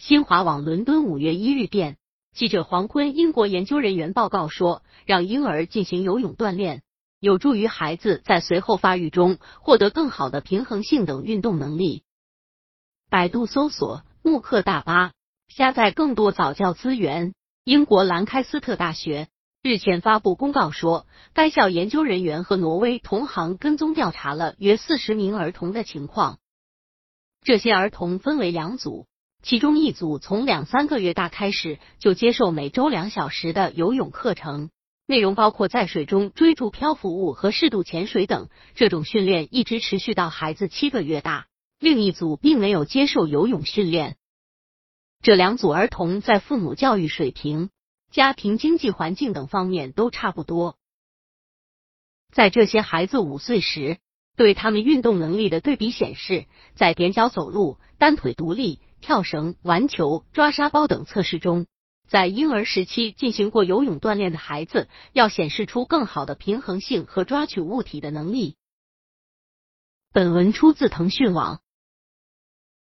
新华网伦敦五月一日电，记者黄坤，英国研究人员报告说，让婴儿进行游泳锻炼，有助于孩子在随后发育中获得更好的平衡性等运动能力。百度搜索慕课大巴，下载更多早教资源。英国兰开斯特大学日前发布公告说，该校研究人员和挪威同行跟踪调查了约四十名儿童的情况，这些儿童分为两组。其中一组从两三个月大开始就接受每周两小时的游泳课程，内容包括在水中追逐漂浮物和适度潜水等。这种训练一直持续到孩子七个月大。另一组并没有接受游泳训练。这两组儿童在父母教育水平、家庭经济环境等方面都差不多。在这些孩子五岁时，对他们运动能力的对比显示，在踮脚走路、单腿独立。跳绳、玩球、抓沙包等测试中，在婴儿时期进行过游泳锻炼的孩子，要显示出更好的平衡性和抓取物体的能力。本文出自腾讯网。